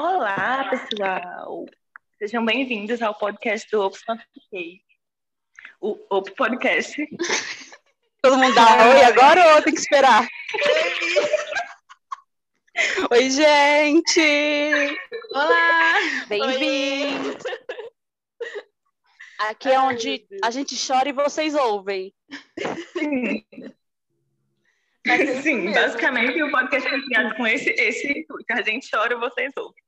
Olá, pessoal! Sejam bem-vindos ao podcast do Ops Fanfiquei. O Op Podcast. Todo mundo dá oi agora ou tem que esperar? Oi, gente! Olá! Bem-vindos! Aqui é onde a gente chora e vocês ouvem. Sim, Sim basicamente o podcast foi criado com esse, esse intuito. A gente chora e vocês ouvem.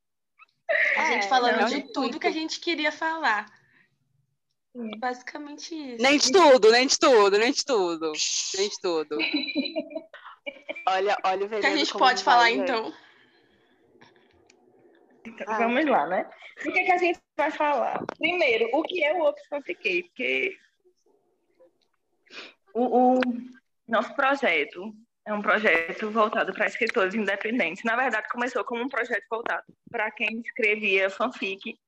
A gente É, falando é um de tudo que a gente queria falar. Basicamente isso. Nem de tudo, nem de tudo, nem de tudo. Nem de tudo. Olha, olha o O que a gente pode vai, falar gente. então? Então, Ah. vamos lá, né? O que, é que a gente vai falar? Primeiro, o que é o Ops Fanfiquei? Porque o, o nosso projeto é um projeto voltado para escritores independentes. Na verdade, começou como um projeto voltado para quem escrevia fanfic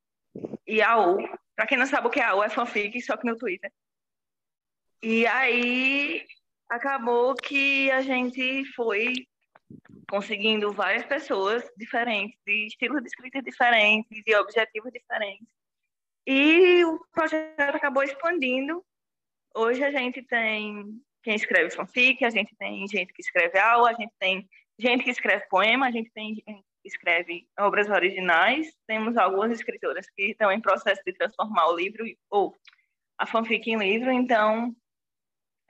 e AU. Para quem não sabe o que é AU, é fanfic, só que no Twitter. E aí acabou que a gente foi conseguindo várias pessoas diferentes, de estilos de escrita diferentes, de objetivos diferentes. E o projeto acabou expandindo. Hoje a gente tem quem escreve fanfic, a gente tem gente que escreve aula, a gente tem gente que escreve poema, a gente tem gente que escreve obras originais. Temos algumas escritoras que estão em processo de transformar o livro ou a fanfic em livro, então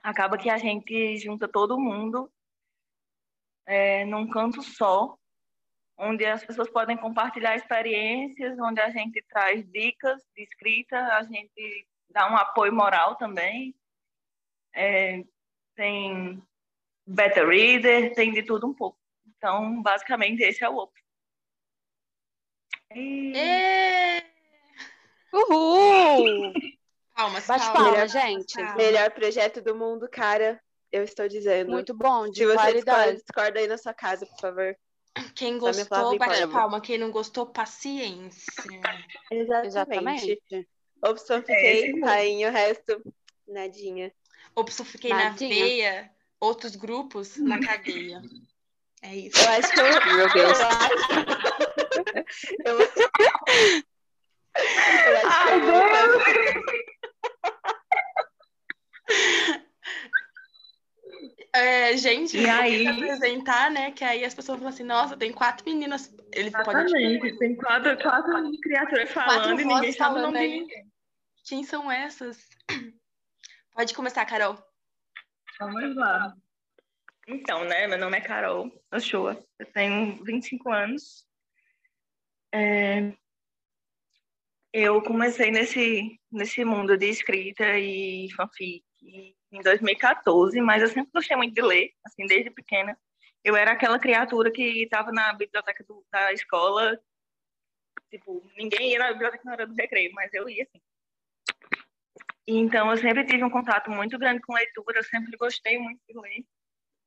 acaba que a gente junta todo mundo é, num canto só, onde as pessoas podem compartilhar experiências, onde a gente traz dicas de escrita, a gente dá um apoio moral também. É, tem beta reader, tem de tudo um pouco. Então, basicamente, esse é o OP. E... Uhul! Palmas, Bate palmas. palma, gente. palmas. Melhor projeto do mundo, cara. Eu estou dizendo. Muito bom, de Se você discorda, qualidade. discorda aí na sua casa, por favor. Quem gostou, bate palavra. palma. Quem não gostou, paciência. Exatamente. Exatamente. Opção É fiquei, mesmo. rainha, o resto, nadinha. Opção fiquei na Nadinha. veia, outros grupos na cadeia. É isso. Eu acho que eu. Meu Deus. Eu acho. Eu, eu acho Ai, que eu É, gente, E eu aí? apresentar, né? Que aí as pessoas falam assim, nossa, tem quatro meninas. Eles podem Exatamente. Tem quatro, quatro criaturas falando e ninguém sabe o nome ninguém. Quem são essas? Pode começar, Carol. Vamos lá. Então, né? Meu nome é Carol Ochoa. Eu tenho 25 anos. É, Eu comecei nesse, nesse mundo de escrita e fanfic em 2014, mas eu sempre gostei muito de ler, assim, desde pequena. Eu era aquela criatura que estava na biblioteca do- da escola. Tipo, ninguém ia na biblioteca na hora do recreio, mas eu ia, assim. Então, eu sempre tive um contato muito grande com leitura, eu sempre gostei muito de ler.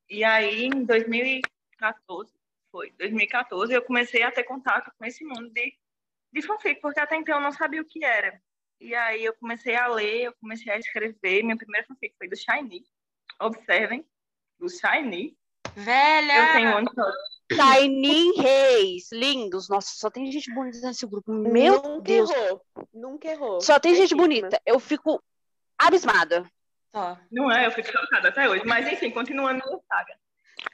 E aí, em 2014, foi, 2014, eu comecei a ter contato com esse mundo de, de fanfic, porque até então eu não sabia o que era. E aí eu comecei a ler, eu comecei a escrever. Minha primeira fanfic foi do Shiny. Observem, do Shiny. Velha! Eu tenho um Tiny Reis, lindos. Nossa, só tem gente bonita nesse grupo. Meu Nunca Deus. errou. Nunca errou. Só tem gente Certíssima. bonita. Eu fico abismada. Só. Não é? Eu fico chocada até hoje. Mas, enfim, continuando na saga.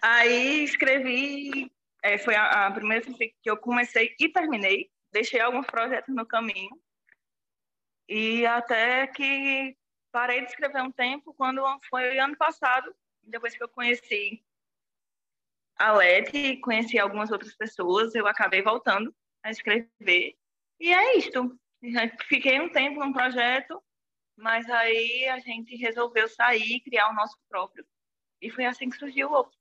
Aí escrevi, é, foi a, a primeira fanfic que eu comecei e terminei. Deixei alguns projetos no caminho. E até que parei de escrever um tempo, quando foi ano passado, depois que eu conheci a Leti e conheci algumas outras pessoas, eu acabei voltando a escrever. E é isto. Fiquei um tempo num projeto, mas aí a gente resolveu sair e criar o nosso próprio. E foi assim que surgiu o outro.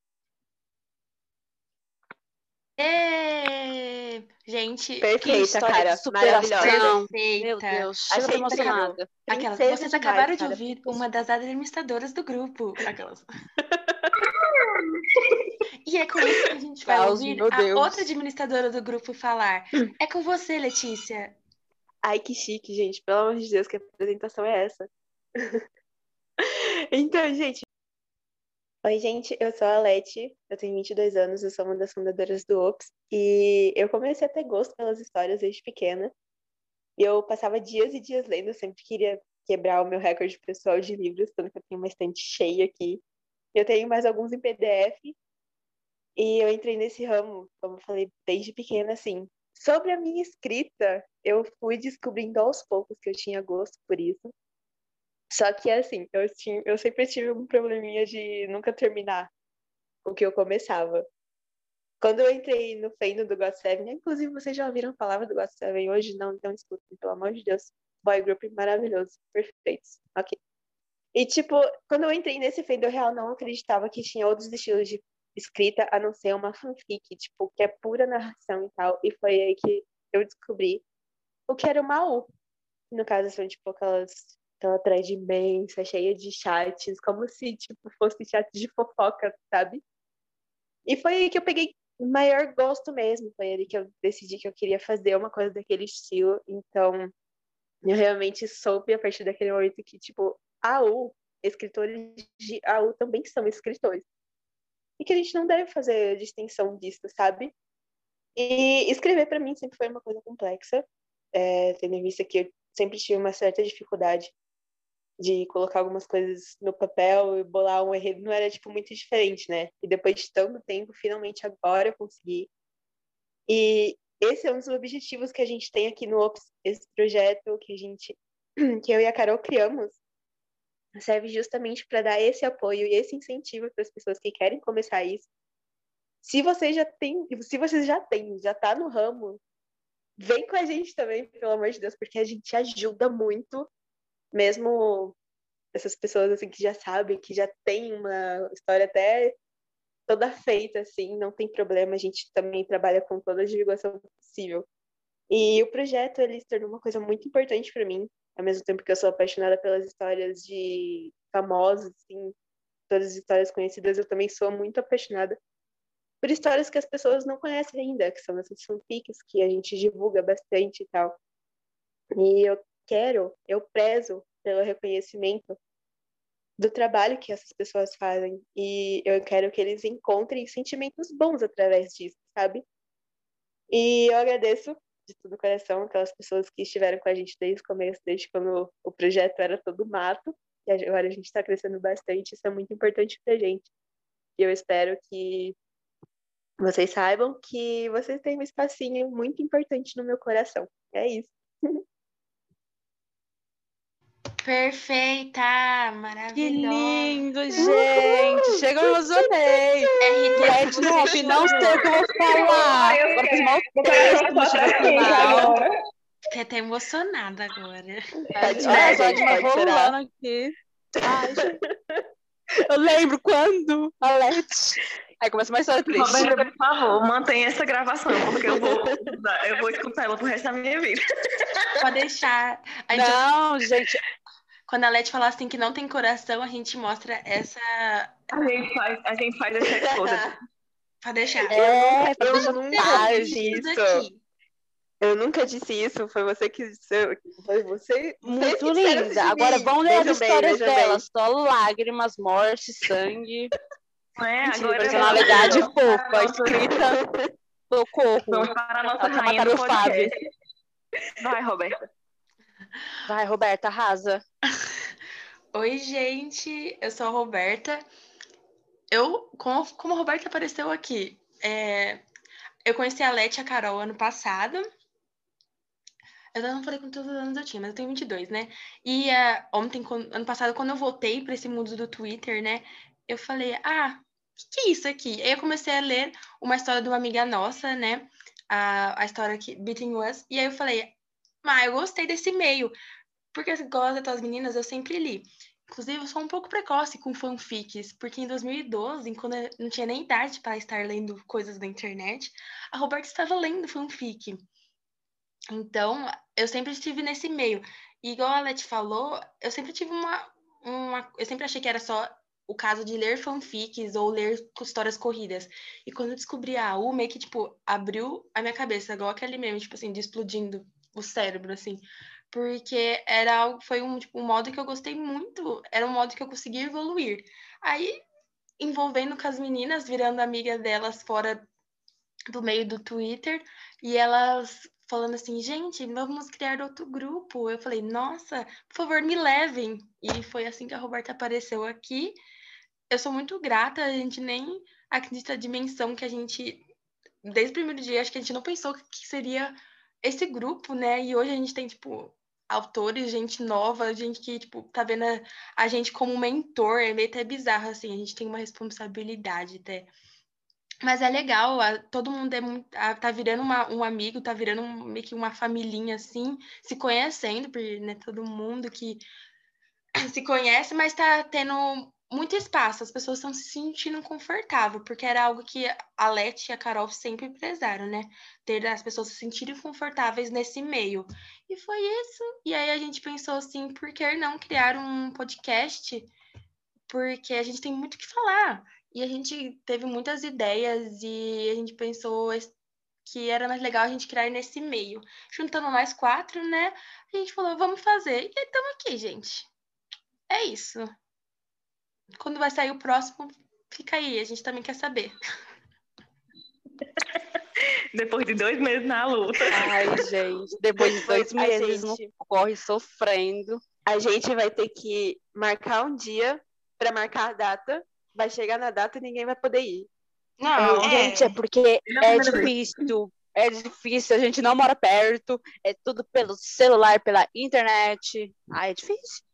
Ê! Gente, Perfeita, cara. de superação. Maravilhosa. Meu perfeita. Deus, Achei emocionada. Aquelas, vocês demais, acabaram de cara. ouvir uma das administradoras do grupo. Aquelas. E é com isso que a gente vai Caos, ouvir a Deus. outra administradora do grupo falar. É com você, Letícia. Ai, que chique, gente. Pelo amor de Deus, que apresentação é essa? Então, gente, Oi, gente, eu sou a Leti, eu tenho 22 anos, eu sou uma das fundadoras do Ops, e eu comecei a ter gosto pelas histórias desde pequena. E eu passava dias e dias lendo, eu sempre queria quebrar o meu recorde pessoal de livros, tanto que eu tenho uma estante cheia aqui. Eu tenho mais alguns em PDF, e eu entrei nesse ramo, como eu falei, desde pequena, assim. Sobre a minha escrita, eu fui descobrindo aos poucos que eu tinha gosto por isso. Só que, assim, eu, tinha, eu sempre tive um probleminha de nunca terminar o que eu começava. Quando eu entrei no fandom do God Seven, inclusive vocês já ouviram falar do God Seven hoje? Não, então escutem, pelo amor de Deus. Boy group maravilhoso, perfeitos. Ok. E, tipo, quando eu entrei nesse fandom, eu real não acreditava que tinha outros estilos de escrita a não ser uma fanfic, tipo, que é pura narração e tal. E foi aí que eu descobri o que era o Maú. No caso, são, tipo, aquelas aquela thread imensa, cheia de chats, como se, tipo, fosse chat de fofoca, sabe? E foi aí que eu peguei maior gosto mesmo, foi ali que eu decidi que eu queria fazer uma coisa daquele estilo, então eu realmente soube a partir daquele momento que, tipo, AU, escritores de AU também são escritores. E que a gente não deve fazer distinção disso, sabe? E escrever para mim sempre foi uma coisa complexa, é, tendo em vista que eu sempre tive uma certa dificuldade de colocar algumas coisas no papel e bolar um enredo não era tipo muito diferente, né? E depois de tanto tempo, finalmente agora eu consegui. E esse é um dos objetivos que a gente tem aqui no Ops, esse projeto que a gente que eu e a Carol criamos, serve justamente para dar esse apoio e esse incentivo para as pessoas que querem começar isso. Se você já tem, se você já tem, já está no ramo, vem com a gente também, pelo amor de Deus, porque a gente ajuda muito mesmo essas pessoas assim que já sabem, que já tem uma história até toda feita assim, não tem problema, a gente também trabalha com toda a divulgação possível. E o projeto ele se tornou uma coisa muito importante para mim, ao mesmo tempo que eu sou apaixonada pelas histórias de famosos, assim, todas as histórias conhecidas, eu também sou muito apaixonada por histórias que as pessoas não conhecem ainda, que são essas fanfics que a gente divulga bastante e tal. E eu quero, eu prezo pelo reconhecimento do trabalho que essas pessoas fazem e eu quero que eles encontrem sentimentos bons através disso, sabe? E eu agradeço de todo o coração aquelas pessoas que estiveram com a gente desde o começo, desde quando o projeto era todo mato, e agora a gente está crescendo bastante, isso é muito importante para a gente. E eu espero que vocês saibam que vocês têm um espacinho muito importante no meu coração. É isso. Perfeita! Que Maravilhosa! lindo, gente! Chega, eu emocionei. É Nop, não sei o que eu vou falar. Agora fiz mal. Fiquei até emocionada agora. Gente, Dima pode chorar. rolando aqui. Ai. Eu lembro quando a Let. Aí começa uma história triste. Roberta, por favor, mantenha essa gravação, porque eu vou, eu vou escutar ela pro resto da minha vida. Pode deixar. A gente- Não, gente, quando a Leti falar assim que não tem coração, a gente mostra essa. A gente faz, a gente faz essa exposed. Pode deixar. é, pra eu tarde. disse Isso aqui. Eu nunca disse isso, foi você que disse. Foi você. Muito linda. Agora vão ler as bem, histórias dela. bem. Só lágrimas, morte, sangue. Não é? Mentira, Agora personalidade vamos- fofa, escrita. Socorro. Vamos para a nossa Ela rainha do o Fábio. podcast. Vai, Roberta. Vai, Roberta, arrasa. Oi, gente. Eu sou a Roberta. Eu, como, como a Roberta apareceu aqui, é, eu conheci a Leti e a Carol ano passado. Eu não falei quantos anos eu tinha, mas eu tenho 22, né? E ah, ontem, quan- ano passado, quando eu voltei para esse mundo do Twitter, né? Eu falei, ah, o que, que é isso aqui? Aí eu comecei a ler uma história de uma amiga nossa, né? A, a história que Between Us. E aí eu falei, ah, eu gostei desse meio. Porque assim, igual das meninas, eu sempre li. Inclusive, eu sou um pouco precoce com fanfics, porque em 2012, quando eu não tinha nem idade para estar lendo coisas da internet, a Roberta estava lendo fanfic. Então, eu sempre estive nesse meio. E igual a Leti falou, eu sempre tive uma, uma. Eu sempre achei que era só o caso de ler fanfics ou ler histórias corridas. E quando eu descobri a U, meio que, tipo, abriu a minha cabeça, igual aquele meme, tipo assim, de explodindo o cérebro, assim. Porque era foi um, tipo, um modo que eu gostei muito, era um modo que eu consegui evoluir. Aí, envolvendo com as meninas, virando amiga delas fora do meio do Twitter, e elas falando assim, gente, vamos criar outro grupo. Eu falei, nossa, por favor, me levem. E foi assim que a Roberta apareceu aqui. Eu sou muito grata, a gente nem acredita a dimensão que a gente, desde o primeiro dia, acho que a gente não pensou que seria esse grupo, né? E hoje a gente tem, tipo, autores, gente nova, gente que, tipo, tá vendo a, a gente como mentor, é meio até bizarro, assim, a gente tem uma responsabilidade até. Mas é legal, a, todo mundo é muito, a, tá virando uma, um amigo, tá virando um, meio que uma familhinha, assim, se conhecendo, porque, né, todo mundo que se conhece, mas tá tendo muito espaço, as pessoas estão se sentindo confortável, porque era algo que a Leti e a Carol sempre prezaram, né? Ter as pessoas se sentirem confortáveis nesse meio. E foi isso. E aí a gente pensou assim, por que não criar um podcast? Porque a gente tem muito o que falar. E a gente teve muitas ideias e a gente pensou que era mais legal a gente criar nesse meio. Juntando mais quatro, né? A gente falou, vamos fazer. E estamos aqui, gente. É isso. Quando vai sair o próximo, fica aí, a gente também quer saber. Depois de dois meses na luta. Ai, gente, depois de dois meses gente... no corre sofrendo. A gente vai ter que marcar um dia para marcar a data. Vai chegar na data e ninguém vai poder ir. Não, é... gente, é porque é difícil. É difícil, a gente não mora perto, é tudo pelo celular, pela internet. Ah, é difícil.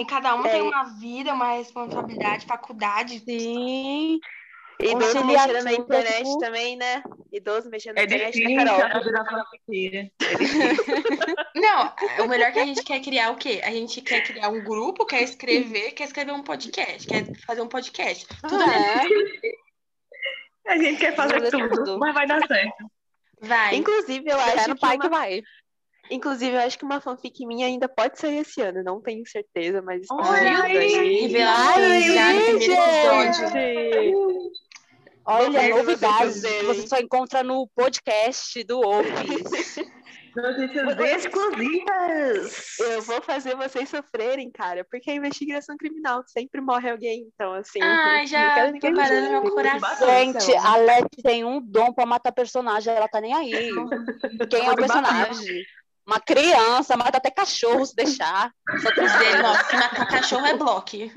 E cada um é. tem uma vida, uma responsabilidade, faculdade. Sim. Idoso mexendo na internet tipo... também, né? Idoso mexendo na é internet, né, Carol? É Não, o melhor é que a gente quer criar o quê? A gente quer criar um grupo, quer escrever, quer escrever um podcast, quer fazer um podcast. Tudo ah, é. A gente quer fazer tudo, tudo, mas vai dar certo. Vai. Inclusive, eu acho que, pai uma... que vai. Inclusive, eu acho que uma fanfic minha ainda pode sair esse ano, não tenho certeza, mas. Olha aí! Episódio. Olha, novidades. Você só encontra no podcast do Office. Notícias exclusivas! Eu vou fazer vocês sofrerem, cara, porque a investigação criminal sempre morre alguém, então assim. Ai, já tô parando meu coração. Gente, a Leti tem um dom pra matar personagem, ela tá nem aí. Quem é o personagem? Uma criança mata até cachorro se deixar. Só tô dizendo, ó, se matar cachorro é bloque.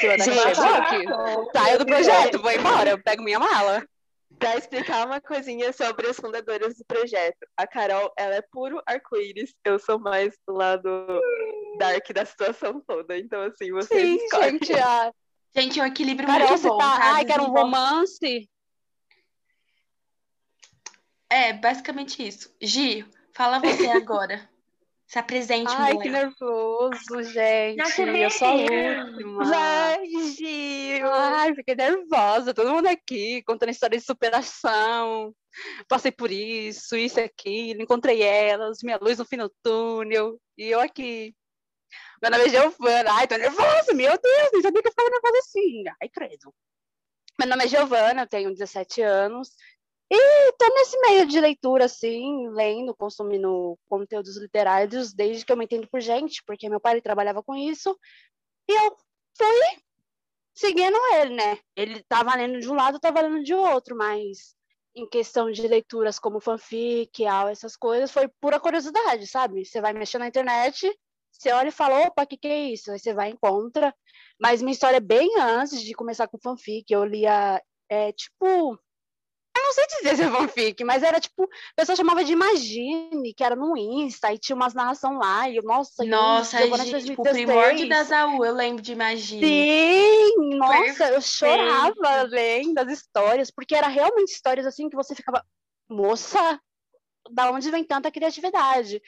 Se matar cachorro é bloque. Saio do projeto, vou embora, eu pego minha mala. Pra explicar uma coisinha sobre as fundadoras do projeto. A Carol, ela é puro arco-íris. Eu sou mais do lado dark da situação toda. Então, assim, vocês Sim, escolhem. gente, a... Gente, é um equilíbrio Carol, muito bom. Tá... Tá? Ai, quero um romance. É, basicamente isso. Gi, fala você agora. Se apresente, Ai, mulher. que nervoso, gente. Eu sou a última. Vai, Gil. Ai, fiquei nervosa. Todo mundo aqui contando história de superação. Passei por isso, isso e aquilo. Encontrei elas, minha luz no fim do túnel. E eu aqui. Meu nome é Giovana. Ai, tô nervosa, meu Deus. Nem sabia que eu ficava nervosa assim. Ai, credo. Meu nome é Giovana, eu tenho 17 anos. E tô nesse meio de leitura, assim, lendo, consumindo conteúdos literários desde que eu me entendo por gente, porque meu pai trabalhava com isso, e eu fui seguindo ele, né? Ele tava lendo de um lado, tava lendo de outro, mas em questão de leituras como fanfic, essas coisas, foi pura curiosidade, sabe? Você vai mexer na internet, você olha e fala, opa, o que, que é isso? Aí você vai e encontra. Mas minha história é bem antes de começar com fanfic, eu lia, é, tipo, não sei dizer se é fanfic, mas era tipo, a pessoa chamava de Imagine, que era no Insta, e tinha umas narração lá, e nossa, nossa, gente, tipo, o primórdio da Zaú, eu lembro de Imagine. Sim, nossa, Perfeito. eu chorava lendo as histórias, porque era realmente histórias assim que você ficava, moça, da onde vem tanta criatividade?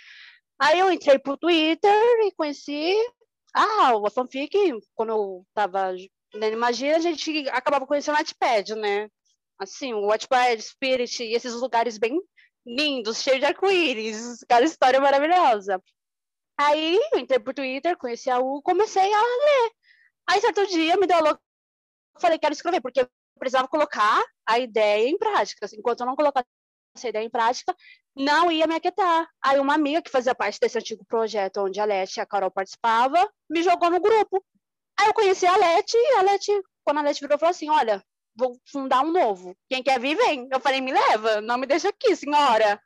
Aí eu entrei pro Twitter e conheci ah, a fanfic, quando eu tava lendo Imagine, a gente acabava conhecendo a Wattpad, né? Assim, o Wattpad, Spirit e esses lugares bem lindos, cheios de arco-íris, cada história maravilhosa. Aí eu entrei pro Twitter, conheci a U, comecei a ler. Aí certo dia me deu a louca, falei, quero escrever, porque eu precisava colocar a ideia em prática. Enquanto eu não colocasse essa ideia em prática, não ia me aquietar. Aí uma amiga que fazia parte desse antigo projeto onde a Leti e a Carol participavam, me jogou no grupo. Aí eu conheci a Leti, e a Leti quando a Leti virou falou assim: olha, vou fundar um novo. Quem quer vir, vem. Eu falei, me leva, não me deixa aqui, senhora.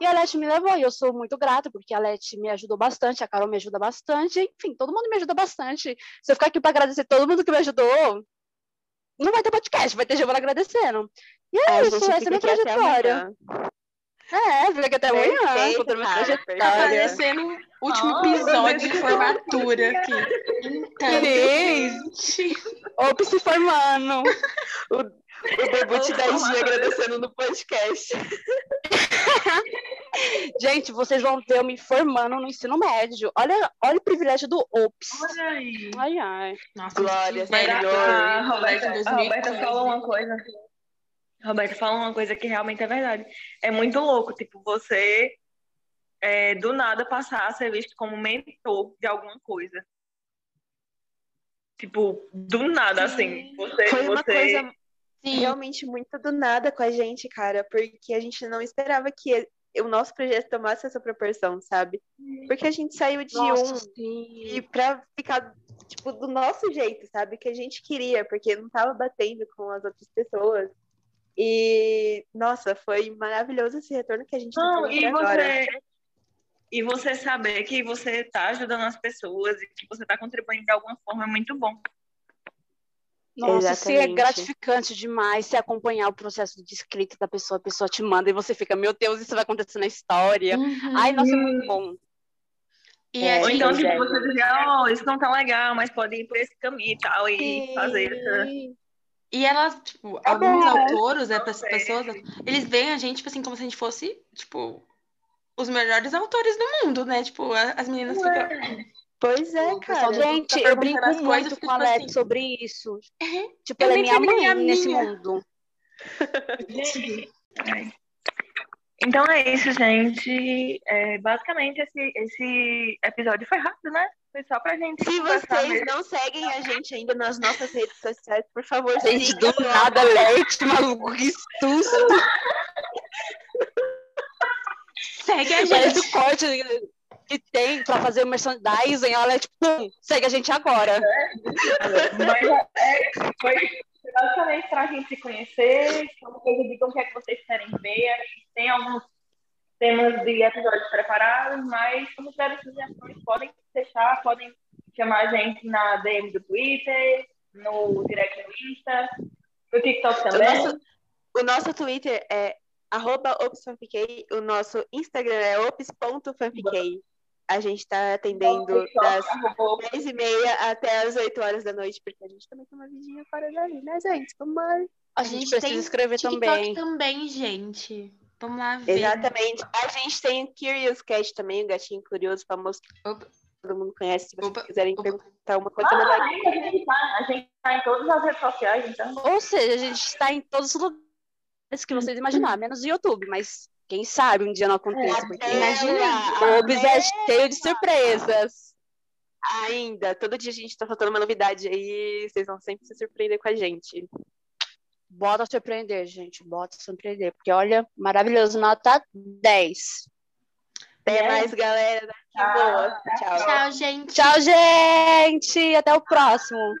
E a Leti me levou, e eu sou muito grata, porque a Leti me ajudou bastante, a Carol me ajuda bastante, enfim, todo mundo me ajuda bastante. Se eu ficar aqui para agradecer todo mundo que me ajudou, não vai ter podcast, vai ter Giovana agradecendo. E é A isso, essa é a minha trajetória. É, fica até amanhã, contando Tá parecendo o último Nossa, episódio de formatura aqui. Então. Ops, se formando. O debut da Gi agradecendo no podcast. Gente, vocês vão ver eu me formando no ensino médio. Olha, olha o privilégio do OPS. Olha aí. Ai, ai. nossa, Glória, Senhor. A Roberta, a 2015. Roberta falou uma coisa. Roberta falou uma coisa que realmente é verdade. É muito louco, tipo, você é, do nada passar a ser visto como mentor de alguma coisa. Tipo, do nada, assim. Você, Foi uma você... coisa realmente muito do nada com a gente, cara, porque a gente não esperava que o nosso projeto tomasse essa proporção, sabe? Porque a gente saiu de Nossa, um sim. e pra ficar, tipo, do nosso jeito, sabe? Que a gente queria, porque não tava batendo com as outras pessoas. E, nossa, foi maravilhoso esse retorno que a gente tá Não, tendo e agora. você, e você saber que você tá ajudando as pessoas e que você tá contribuindo de alguma forma é muito bom. Nossa, sim, é gratificante demais você acompanhar o processo de escrita da pessoa, a pessoa te manda e você fica, meu Deus, isso vai acontecer na história. Uhum. Ai, nossa, é muito bom. E É, Ou então, tipo, é. você dizer, ó, isso não tá legal, mas pode ir por esse caminho e tal, e fazer essa. E elas, tipo, É alguns bom. autores, né, sei. pessoas, eles veem a gente, tipo assim, como se a gente fosse, tipo, os melhores autores do mundo, né? Tipo, as meninas ficam. Pois é, cara. Gente, tá eu brinco as coisas, muito fica com a tipo Alex assim, sobre isso. "Uhum, Tipo, eu ela é minha mãe a nesse minha- mundo. Gente, é. Então é isso, gente. É, basicamente, esse, esse episódio foi rápido, né? Foi só pra gente Se vocês não seguem a gente ainda nas nossas redes sociais, por favor, Gente, do nada, alert, maluco, que susto. Segue a Parece gente. o corte que tem pra fazer o merchandising. Olha, tipo, pum, segue a gente agora. Mas é, foi basicamente pra gente se conhecer. Como vocês digam o que é que vocês querem ver. Gente tem alguns temas de episódios preparados, mas como tiverem sugestões, podem deixar, podem chamar a gente na DM do Twitter, no direct do Insta, no TikTok O também. nosso, o nosso Twitter é arroba opsfanfiquei, o nosso Instagram é ops.fanfiquei. A gente está atendendo das 10 e meia até as 8 horas da noite, porque a gente também tem uma vidinha fora dali, né, gente? Vamos lá. A, A gente, gente precisa tem escrever TikTok também. também, gente. Vamos lá ver. Exatamente. A gente tem o Curious Cat também, o gatinho curioso, famoso que Opa. todo mundo conhece. Se vocês Opa, quiserem opa. perguntar uma coisa, Ah, melhor. a gente tá, gente tá em todas as redes sociais, então. Ou seja, a gente está em todos os lugares que vocês imaginar, menos o YouTube, mas quem sabe um dia não aconteça, porque Imagina. o Obis é cheio de surpresas. Ainda, todo dia a gente tá faltando uma novidade aí, vocês vão sempre se surpreender com a gente. Bota surpreender, gente, bota surpreender, porque olha, maravilhoso, nota 10. Até É. mais, galera. Tchau. boa. Tchau. Tchau, gente. Tchau, gente! Até o próximo.